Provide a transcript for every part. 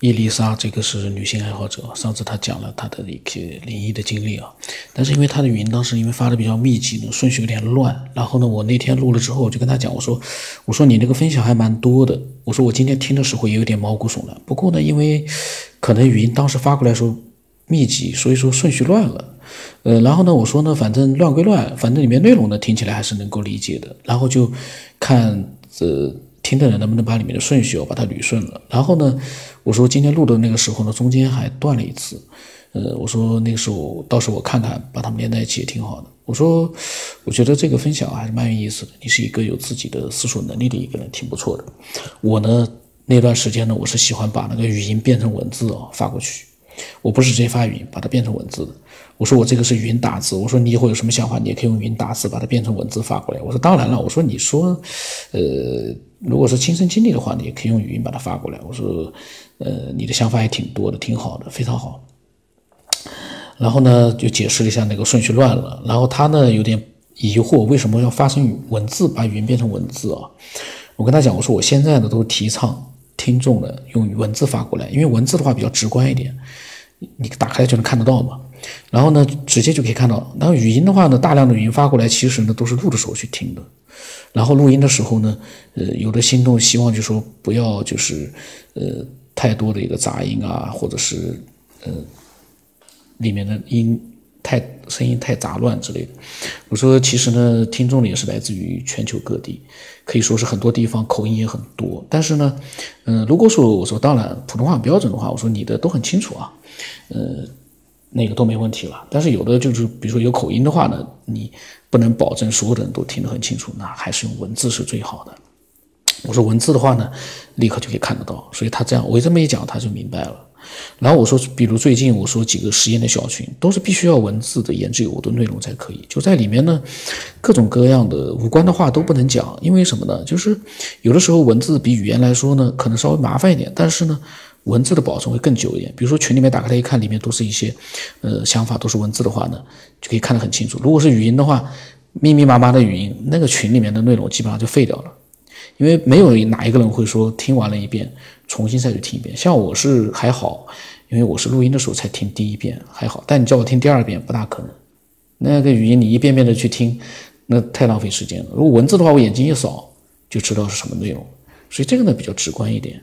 伊丽莎，这个是女性爱好者。上次她讲了她的一些灵异的经历啊，但是因为她的语音当时因为发的比较密集呢，顺序有点乱。然后呢，我那天录了之后，我就跟她讲，我说，我说你那个分享还蛮多的。我说我今天听的时候也有点毛骨悚然。不过呢，因为可能语音当时发过来的时候密集，所以说顺序乱了。呃，然后呢，我说呢，反正乱归乱，反正里面内容呢听起来还是能够理解的。然后就看这。听的人能不能把里面的顺序哦把它捋顺了？然后呢，我说今天录的那个时候呢，中间还断了一次。呃，我说那个时候到时候我看看，把它们连在一起也挺好的。我说，我觉得这个分享还是蛮有意思的。你是一个有自己的思索能力的一个人，挺不错的。我呢，那段时间呢，我是喜欢把那个语音变成文字哦发过去。我不是直接发语音，把它变成文字的。我说我这个是语音打字。我说你以后有什么想法，你也可以用语音打字，把它变成文字发过来。我说当然了。我说你说，呃，如果是亲身经历的话，你也可以用语音把它发过来。我说，呃，你的想法也挺多的，挺好的，非常好。然后呢，就解释了一下那个顺序乱了。然后他呢有点疑惑，为什么要发成文字，把语音变成文字啊？我跟他讲，我说我现在呢都是提倡听众呢用文字发过来，因为文字的话比较直观一点。你打开就能看得到嘛，然后呢，直接就可以看到。然后语音的话呢，大量的语音发过来，其实呢都是录的时候去听的。然后录音的时候呢，呃，有的心动希望就说不要就是呃太多的一个杂音啊，或者是呃里面的音太声音太杂乱之类的。我说其实呢，听众呢也是来自于全球各地，可以说是很多地方口音也很多。但是呢，嗯，如果说我说当然普通话标准的话，我说你的都很清楚啊。呃，那个都没问题了。但是有的就是，比如说有口音的话呢，你不能保证所有的人都听得很清楚，那还是用文字是最好的。我说文字的话呢，立刻就可以看得到。所以他这样，我这么一讲，他就明白了。然后我说，比如最近我说几个实验的小群，都是必须要文字的言之有物的内容才可以。就在里面呢，各种各样的无关的话都不能讲，因为什么呢？就是有的时候文字比语言来说呢，可能稍微麻烦一点，但是呢。文字的保存会更久一点，比如说群里面打开来一看，里面都是一些，呃，想法都是文字的话呢，就可以看得很清楚。如果是语音的话，密密麻麻的语音，那个群里面的内容基本上就废掉了，因为没有哪一个人会说听完了一遍，重新再去听一遍。像我是还好，因为我是录音的时候才听第一遍，还好。但你叫我听第二遍，不大可能。那个语音你一遍遍的去听，那太浪费时间了。如果文字的话，我眼睛一扫就知道是什么内容，所以这个呢比较直观一点。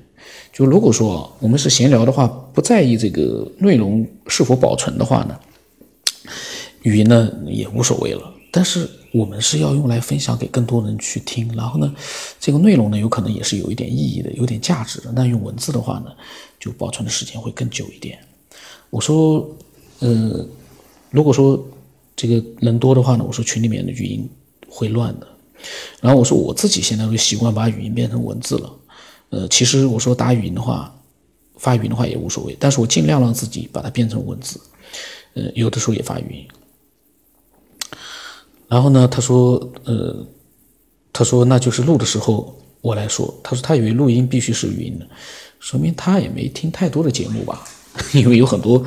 就如果说我们是闲聊的话，不在意这个内容是否保存的话呢，语音呢也无所谓了。但是我们是要用来分享给更多人去听，然后呢，这个内容呢有可能也是有一点意义的，有点价值的。那用文字的话呢，就保存的时间会更久一点。我说，呃，如果说这个人多的话呢，我说群里面的语音会乱的。然后我说我自己现在会习惯把语音变成文字了。呃，其实我说打语音的话，发语音的话也无所谓，但是我尽量让自己把它变成文字。呃，有的时候也发语音。然后呢，他说，呃，他说那就是录的时候我来说，他说他以为录音必须是语音的，说明他也没听太多的节目吧，因为有很多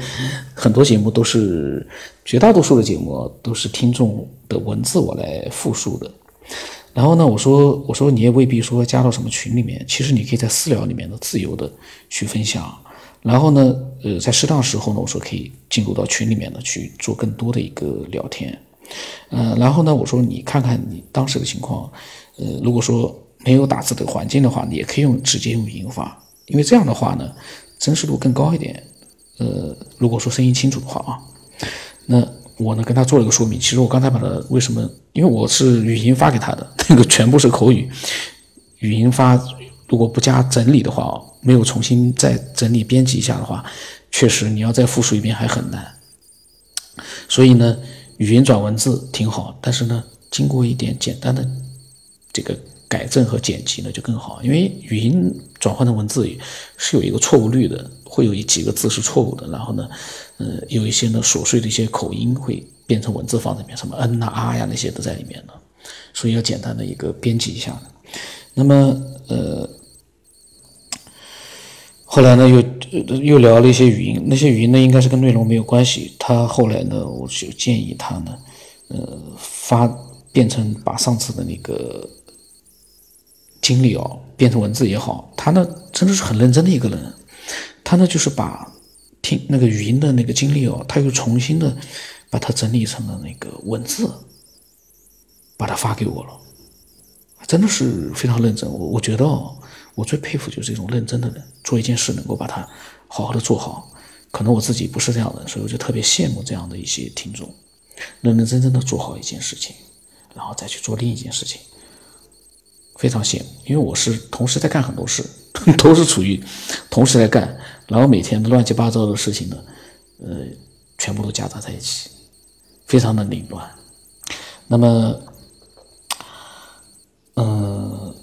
很多节目都是绝大多数的节目都是听众的文字我来复述的。然后呢，我说我说你也未必说加到什么群里面，其实你可以在私聊里面的自由的去分享。然后呢，呃，在适当时候呢，我说可以进入到群里面呢去做更多的一个聊天。嗯，然后呢，我说你看看你当时的情况，呃，如果说没有打字的环境的话，你也可以用直接用语音发，因为这样的话呢，真实度更高一点。呃，如果说声音清楚的话啊，那。我呢跟他做了个说明，其实我刚才把它为什么？因为我是语音发给他的，那个全部是口语，语音发如果不加整理的话，没有重新再整理编辑一下的话，确实你要再复述一遍还很难。所以呢，语音转文字挺好，但是呢，经过一点简单的这个改正和剪辑呢就更好，因为语音转换成文字是有一个错误率的，会有一几个字是错误的，然后呢。呃，有一些呢琐碎的一些口音会变成文字放在里面，什么嗯呐啊呀那些都在里面呢，所以要简单的一个编辑一下。那么呃，后来呢又又聊了一些语音，那些语音呢应该是跟内容没有关系。他后来呢，我就建议他呢，呃，发变成把上次的那个。经历哦，变成文字也好，他呢真的是很认真的一个人。他呢就是把听那个语音的那个经历哦，他又重新的把它整理成了那个文字，把它发给我了。真的是非常认真。我我觉得哦，我最佩服就是这种认真的人，做一件事能够把它好好的做好。可能我自己不是这样的，所以我就特别羡慕这样的一些听众，认认真真的做好一件事情，然后再去做另一件事情。非常羡慕，因为我是同时在干很多事，都是处于同时在干，然后每天乱七八糟的事情呢，呃，全部都夹杂在一起，非常的凌乱。那么，嗯，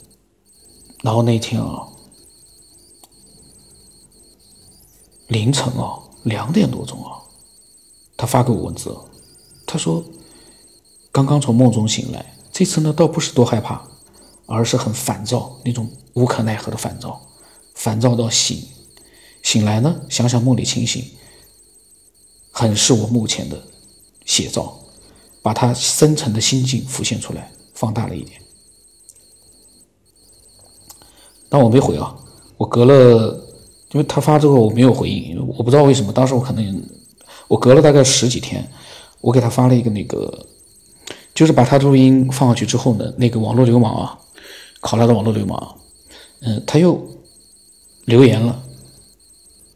然后那天啊，凌晨啊，两点多钟啊，他发给我文字，他说刚刚从梦中醒来，这次呢倒不是多害怕。而是很烦躁，那种无可奈何的烦躁，烦躁到醒，醒来呢，想想梦里情形，很是我目前的写照，把他深沉的心境浮现出来，放大了一点。但我没回啊，我隔了，因为他发之后我没有回应，我不知道为什么，当时我可能我隔了大概十几天，我给他发了一个那个，就是把他录音放上去之后呢，那个网络流氓啊。考拉的网络流氓，嗯，他又留言了，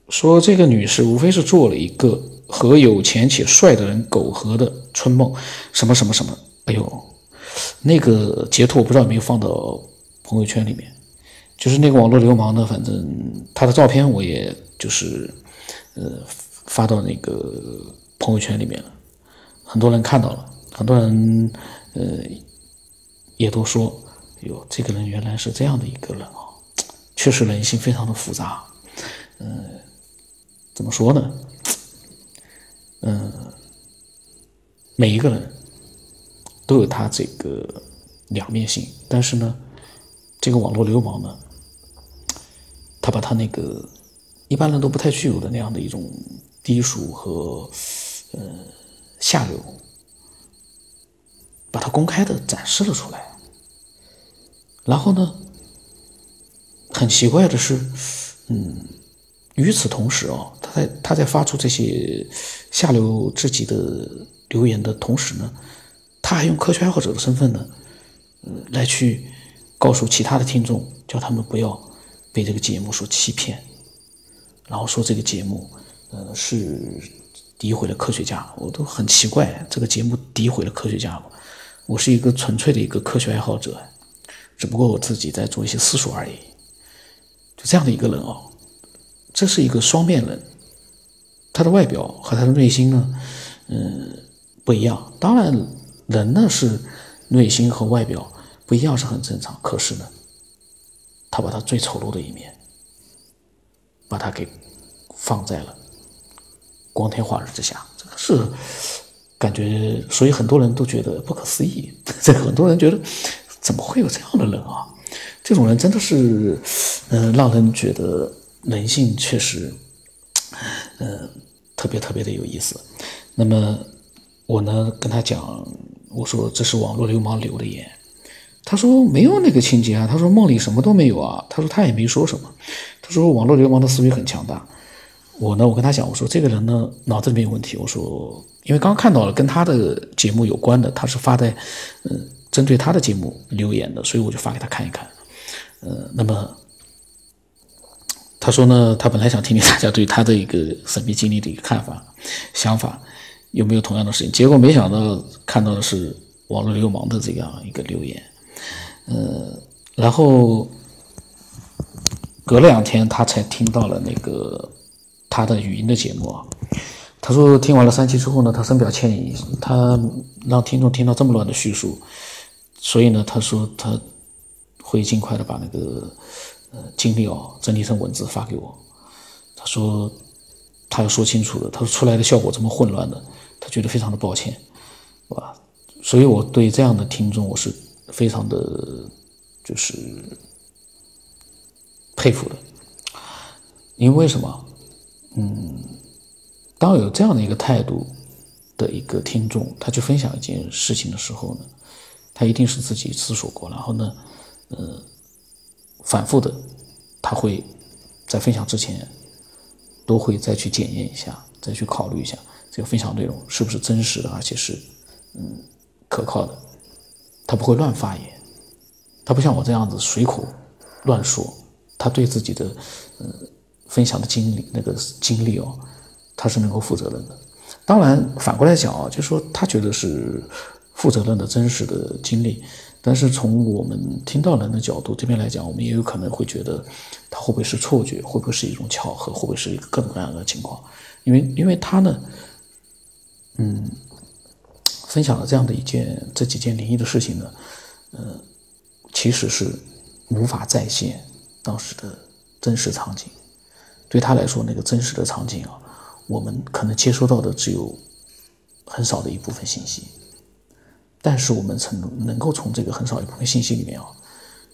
说这个女士无非是做了一个和有钱且帅的人苟合的春梦，什么什么什么，哎呦，那个截图我不知道有没有放到朋友圈里面，就是那个网络流氓呢，反正他的照片我也就是呃发到那个朋友圈里面了，很多人看到了，很多人呃也都说。哟，这个人原来是这样的一个人啊，确实人性非常的复杂。嗯，怎么说呢？嗯，每一个人都有他这个两面性，但是呢，这个网络流氓呢，他把他那个一般人都不太具有的那样的一种低俗和呃下流，把它公开的展示了出来。然后呢，很奇怪的是，嗯，与此同时哦，他在他在发出这些下流至极的留言的同时呢，他还用科学爱好者的身份呢，嗯，来去告诉其他的听众，叫他们不要被这个节目所欺骗，然后说这个节目，呃，是诋毁了科学家，我都很奇怪，这个节目诋毁了科学家？我是一个纯粹的一个科学爱好者。只不过我自己在做一些思索而已，就这样的一个人哦，这是一个双面人，他的外表和他的内心呢，嗯，不一样。当然，人呢是内心和外表不一样是很正常。可是呢，他把他最丑陋的一面，把他给放在了光天化日之下，这个是感觉，所以很多人都觉得不可思议。这很多人觉得。怎么会有这样的人啊？这种人真的是，嗯，让人觉得人性确实，嗯，特别特别的有意思。那么我呢跟他讲，我说这是网络流氓留的言，他说没有那个情节啊，他说梦里什么都没有啊，他说他也没说什么，他说网络流氓的思维很强大。我呢，我跟他讲，我说这个人呢脑子里面有问题，我说因为刚刚看到了跟他的节目有关的，他是发在，嗯。针对他的节目留言的，所以我就发给他看一看。呃，那么他说呢，他本来想听听大家对他的一个神秘经历的一个看法、想法，有没有同样的事情？结果没想到看到的是网络流氓的这样一个留言。呃，然后隔了两天，他才听到了那个他的语音的节目。他说听完了三期之后呢，他深表歉意，他让听众听到这么乱的叙述。所以呢，他说他会尽快的把那个呃经历哦整理成文字发给我。他说他要说清楚的，他说出来的效果这么混乱的，他觉得非常的抱歉，是吧？所以我对这样的听众我是非常的，就是佩服的。因为什么？嗯，当有这样的一个态度的一个听众，他去分享一件事情的时候呢？他一定是自己思索过，然后呢，呃，反复的，他会在分享之前都会再去检验一下，再去考虑一下这个分享内容是不是真实的，而且是嗯可靠的。他不会乱发言，他不像我这样子随口乱说，他对自己的呃分享的经历那个经历哦，他是能够负责任的。当然反过来讲啊，就是说他觉得是负责任的真实的经历，但是从我们听到人的角度这边来讲，我们也有可能会觉得他会不会是错觉，会不会是一种巧合，会不会是一个各种各样的情况？因为因为他呢，嗯。分享了这样的一件这几件灵异的事情呢，呃，其实是无法再现当时的真实场景。对他来说，那个真实的场景啊，我们可能接收到的只有很少的一部分信息。但是我们从能够从这个很少一部分信息里面啊，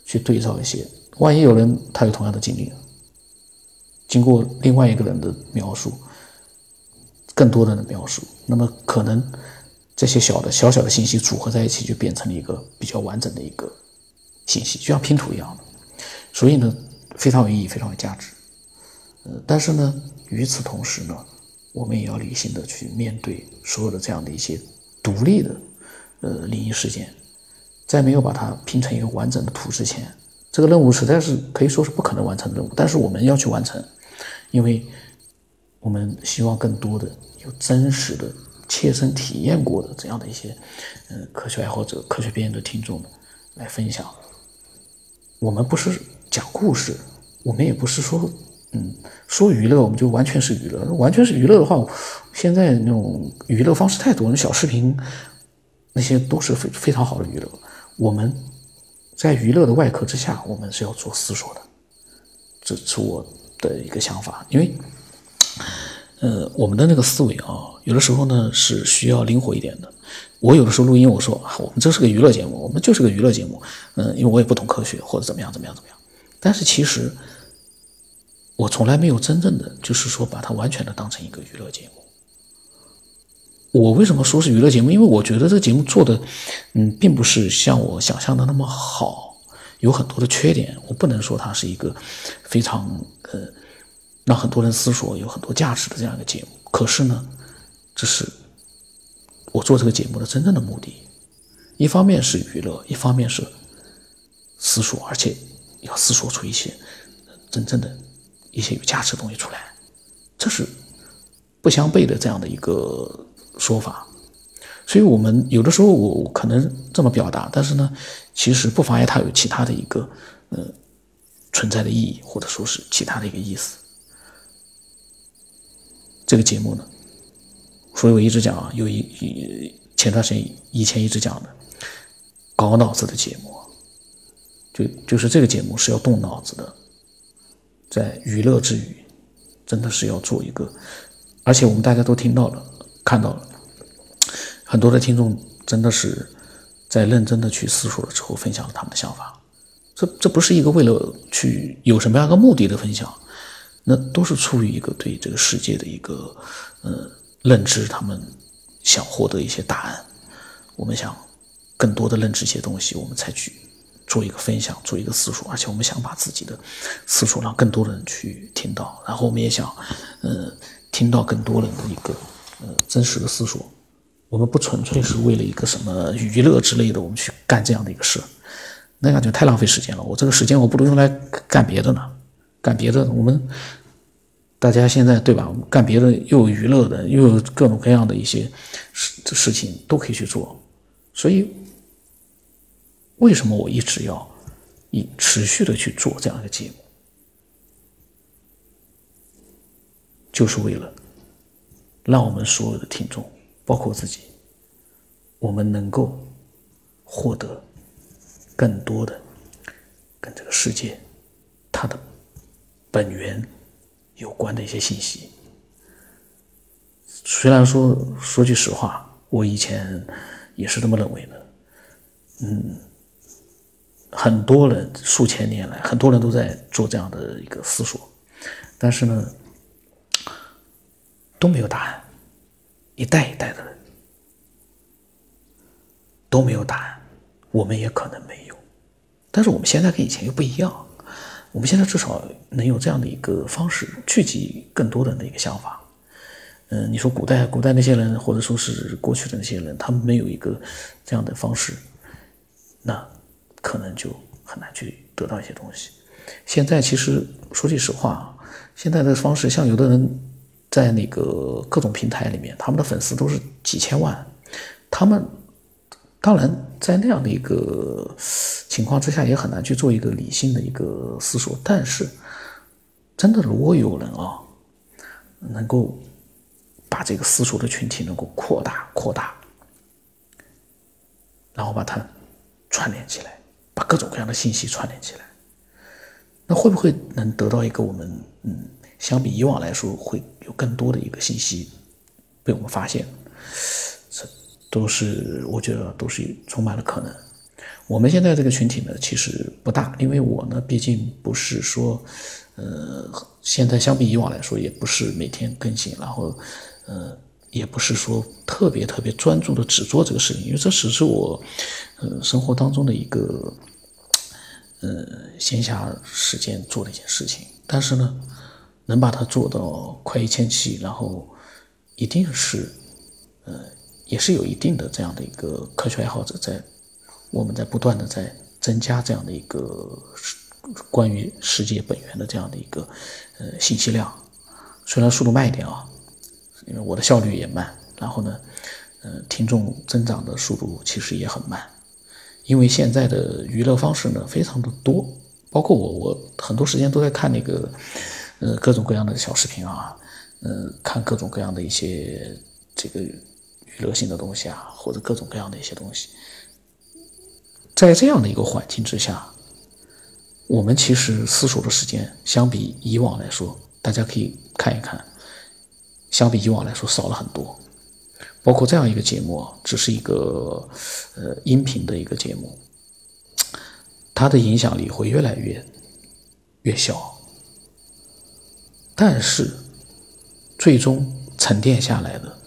去对照一些，万一有人他有同样的经历，经过另外一个人的描述，更多人的描述，那么可能。这些小的小小的信息组合在一起，就变成了一个比较完整的一个信息，就像拼图一样的。所以呢，非常有意义，非常有价值。呃，但是呢，与此同时呢，我们也要理性的去面对所有的这样的一些独立的呃灵异事件，在没有把它拼成一个完整的图之前，这个任务实在是可以说是不可能完成的任务。但是我们要去完成，因为我们希望更多的有真实的。切身体验过的这样的一些，嗯，科学爱好者、科学边缘的听众来分享。我们不是讲故事，我们也不是说，嗯，说娱乐我们就完全是娱乐。完全是娱乐的话，现在那种娱乐方式太多，那小视频那些都是非非常好的娱乐。我们在娱乐的外壳之下，我们是要做思索的，这是我的一个想法，因为。呃，我们的那个思维啊，有的时候呢是需要灵活一点的。我有的时候录音，我说我们这是个娱乐节目，我们就是个娱乐节目。嗯，因为我也不懂科学或者怎么样怎么样怎么样。但是其实我从来没有真正的就是说把它完全的当成一个娱乐节目。我为什么说是娱乐节目？因为我觉得这个节目做的，嗯，并不是像我想象的那么好，有很多的缺点。我不能说它是一个非常呃。让很多人思索，有很多价值的这样一个节目。可是呢，这是我做这个节目的真正的目的。一方面是娱乐，一方面是思索，而且要思索出一些真正的一些有价值的东西出来。这是不相悖的这样的一个说法。所以我们有的时候我可能这么表达，但是呢，其实不妨碍它有其他的一个呃存在的意义，或者说是其他的一个意思。这个节目呢，所以我一直讲啊，有一一前段时间以前一直讲的搞脑子的节目，就就是这个节目是要动脑子的，在娱乐之余，真的是要做一个，而且我们大家都听到了，看到了，很多的听众真的是在认真的去思索了之后，分享了他们的想法，这这不是一个为了去有什么样的目的的分享。那都是出于一个对这个世界的一个呃认知，他们想获得一些答案。我们想更多的认知一些东西，我们才去做一个分享，做一个思索。而且我们想把自己的思索让更多的人去听到，然后我们也想呃听到更多人的一个真实的思索。我们不纯粹是为了一个什么娱乐之类的，我们去干这样的一个事，那样就太浪费时间了。我这个时间我不如用来干别的呢。干别的，我们大家现在对吧？干别的又有娱乐的，又有各种各样的一些事事情都可以去做。所以，为什么我一直要以持续的去做这样一个节目？就是为了让我们所有的听众，包括自己，我们能够获得更多的跟这个世界它的。本源有关的一些信息，虽然说说句实话，我以前也是这么认为的。嗯，很多人数千年来，很多人都在做这样的一个思索，但是呢，都没有答案。一代一代的人都没有答案，我们也可能没有。但是我们现在跟以前又不一样。我们现在至少能有这样的一个方式，聚集更多人的一个想法。嗯，你说古代古代那些人，或者说是过去的那些人，他们没有一个这样的方式，那可能就很难去得到一些东西。现在其实说句实话，现在的方式，像有的人在那个各种平台里面，他们的粉丝都是几千万，他们当然在那样的一个情况之下，也很难去做一个理性的一个思索。但是，真的如果有人啊，能够。把这个私塾的群体能够扩大、扩大，然后把它串联起来，把各种各样的信息串联起来，那会不会能得到一个我们嗯，相比以往来说会有更多的一个信息被我们发现？这都是我觉得都是充满了可能。我们现在这个群体呢，其实不大，因为我呢，毕竟不是说呃，现在相比以往来说，也不是每天更新，然后。呃，也不是说特别特别专注的只做这个事情，因为这只是我，呃，生活当中的一个，呃，闲暇时间做的一件事情。但是呢，能把它做到快一千期，然后一定是，呃，也是有一定的这样的一个科学爱好者在，我们在不断的在增加这样的一个关于世界本源的这样的一个呃信息量，虽然速度慢一点啊。因为我的效率也慢，然后呢，呃，听众增长的速度其实也很慢。因为现在的娱乐方式呢非常的多，包括我，我很多时间都在看那个，呃，各种各样的小视频啊，呃，看各种各样的一些这个娱乐性的东西啊，或者各种各样的一些东西。在这样的一个环境之下，我们其实思索的时间相比以往来说，大家可以看一看。相比以往来说少了很多，包括这样一个节目，只是一个呃音频的一个节目，它的影响力会越来越越小，但是最终沉淀下来的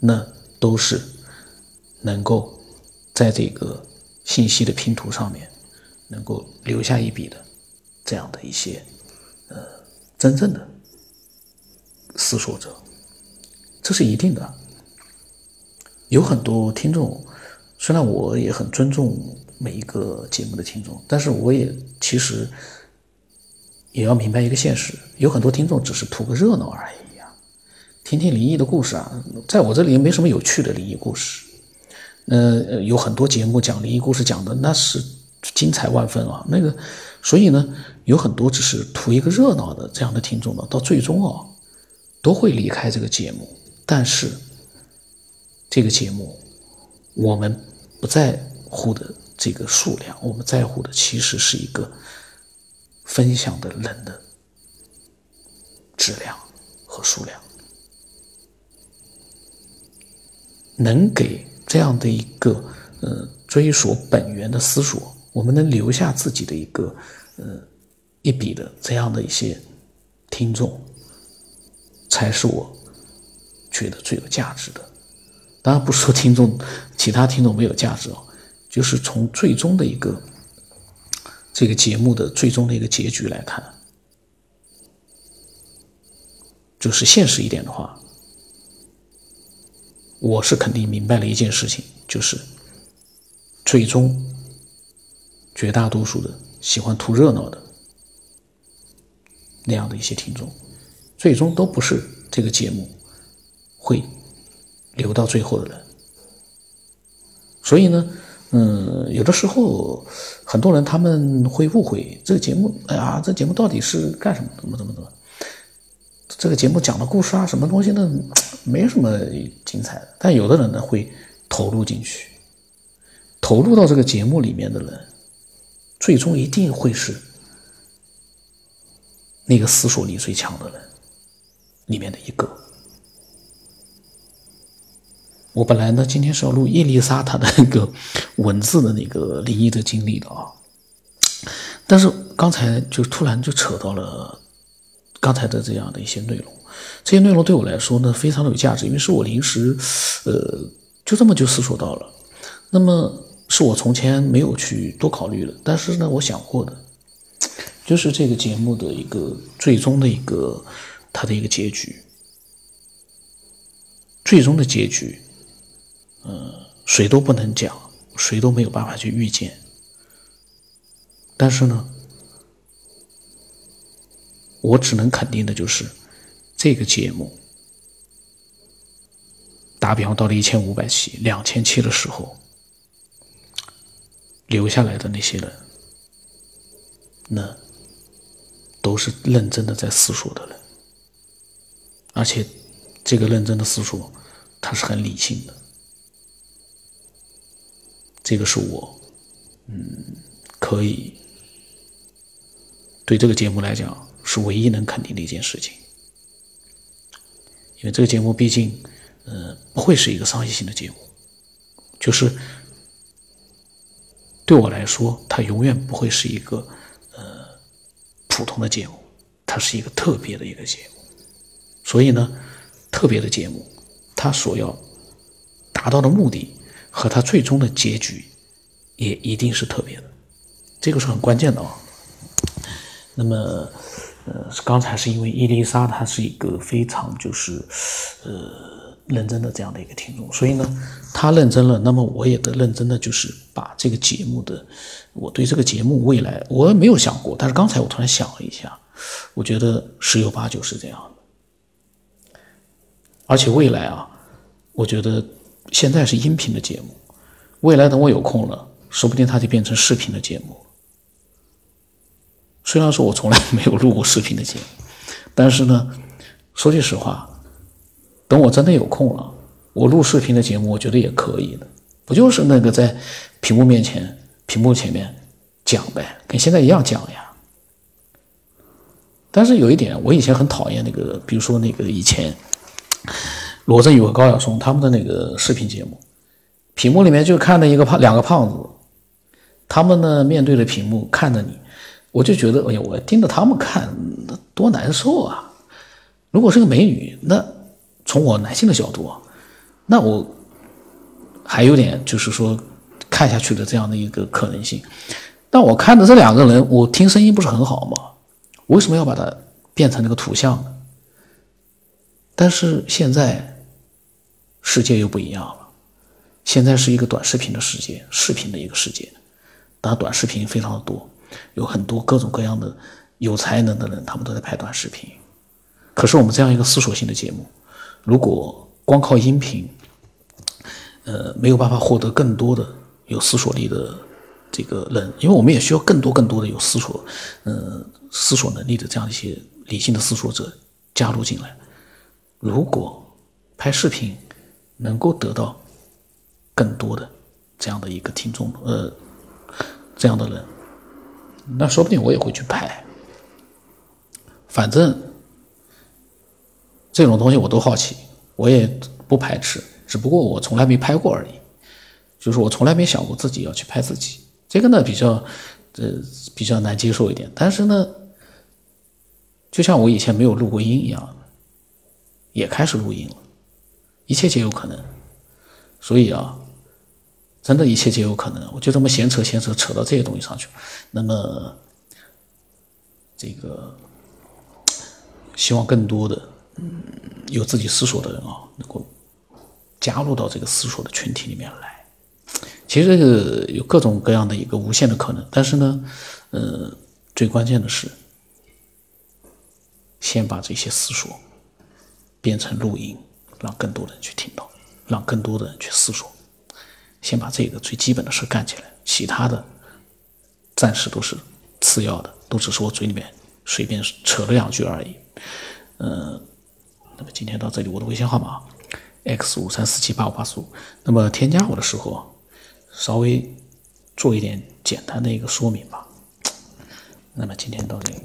那都是能够在这个信息的拼图上面能够留下一笔的这样的一些呃真正的思索者。这是一定的。有很多听众，虽然我也很尊重每一个节目的听众，但是我也其实也要明白一个现实：有很多听众只是图个热闹而已呀，听听灵异的故事啊，在我这里也没什么有趣的灵异故事。呃，有很多节目讲灵异故事，讲的那是精彩万分啊。那个，所以呢，有很多只是图一个热闹的这样的听众呢，到最终啊，都会离开这个节目。但是，这个节目，我们不在乎的这个数量，我们在乎的其实是一个分享的人的质量和数量。能给这样的一个呃追索本源的思索，我们能留下自己的一个呃一笔的这样的一些听众，才是我。觉得最有价值的，当然不是说听众其他听众没有价值哦，就是从最终的一个这个节目的最终的一个结局来看，就是现实一点的话，我是肯定明白了一件事情，就是最终绝大多数的喜欢图热闹的那样的一些听众，最终都不是这个节目。会留到最后的人，所以呢，嗯，有的时候很多人他们会误会这个节目，哎呀，这节目到底是干什么？怎么怎么怎么？这个节目讲的故事啊，什么东西呢？没什么精彩的。但有的人呢会投入进去，投入到这个节目里面的人，最终一定会是那个思索力最强的人里面的一个。我本来呢，今天是要录伊丽莎她的那个文字的那个灵异的经历的啊，但是刚才就突然就扯到了刚才的这样的一些内容，这些内容对我来说呢非常的有价值，因为是我临时呃就这么就思索到了，那么是我从前没有去多考虑的，但是呢我想过的，就是这个节目的一个最终的一个它的一个结局，最终的结局，呃，谁都不能讲，谁都没有办法去预见。但是呢，我只能肯定的就是这个节目。打比方，到了一千五百期、两千期的时候，留下来的那些人，那都是认真的在思索的人，而且这个认真的思索，他是很理性的。这个是我，嗯，可以对这个节目来讲是唯一能肯定的一件事情，因为这个节目毕竟。呃，不会是一个商业性的节目，就是对我来说，它永远不会是一个呃普通的节目，它是一个特别的一个节目。所以呢，特别的节目，它所要达到的目的和他最终的结局，也一定是特别的，这个是很关键的啊。那么，呃，刚才是因为伊丽莎她是一个非常就是呃。认真的这样的一个听众，所以呢，他认真了，那么我也得认真的，就是把这个节目的，我对这个节目未来我没有想过，但是刚才我突然想了一下，我觉得十有八九是这样的，而且未来啊，我觉得现在是音频的节目，未来等我有空了，说不定它就变成视频的节目。虽然说我从来没有录过视频的节目，但是呢，说句实话。等我真的有空了，我录视频的节目，我觉得也可以的，不就是那个在屏幕面前、屏幕前面讲呗，跟现在一样讲呀。但是有一点，我以前很讨厌那个，比如说那个以前罗振宇和高晓松他们的那个视频节目，屏幕里面就看着一个胖两个胖子，他们呢面对着屏幕看着你，我就觉得，哎呀，我盯着他们看，那多难受啊！如果是个美女，那。从我男性的角度啊，那我还有点就是说看下去的这样的一个可能性。但我看的这两个人，我听声音不是很好吗？为什么要把它变成那个图像呢？但是现在世界又不一样了，现在是一个短视频的世界，视频的一个世界。打，短视频非常的多，有很多各种各样的有才能的人，他们都在拍短视频。可是我们这样一个思索性的节目。如果光靠音频，呃，没有办法获得更多的有思索力的这个人，因为我们也需要更多更多的有思索，呃，思索能力的这样一些理性的思索者加入进来。如果拍视频能够得到更多的这样的一个听众，呃，这样的人，那说不定我也会去拍，反正。这种东西我都好奇，我也不排斥，只不过我从来没拍过而已。就是我从来没想过自己要去拍自己，这个呢比较，呃，比较难接受一点。但是呢，就像我以前没有录过音一样，也开始录音了，一切皆有可能。所以啊，真的一切皆有可能。我就这么闲扯闲扯扯到这些东西上去，那么这个希望更多的。嗯，有自己思索的人啊，能够加入到这个思索的群体里面来。其实这个有各种各样的一个无限的可能，但是呢，呃，最关键的是，先把这些思索变成录音，让更多的人去听到，让更多的人去思索。先把这个最基本的事干起来，其他的暂时都是次要的，都只是我嘴里面随便扯了两句而已。嗯。那么今天到这里，我的微信号码 x 五三四七八五八四五。那么添加我的时候，稍微做一点简单的一个说明吧。那么今天到这里。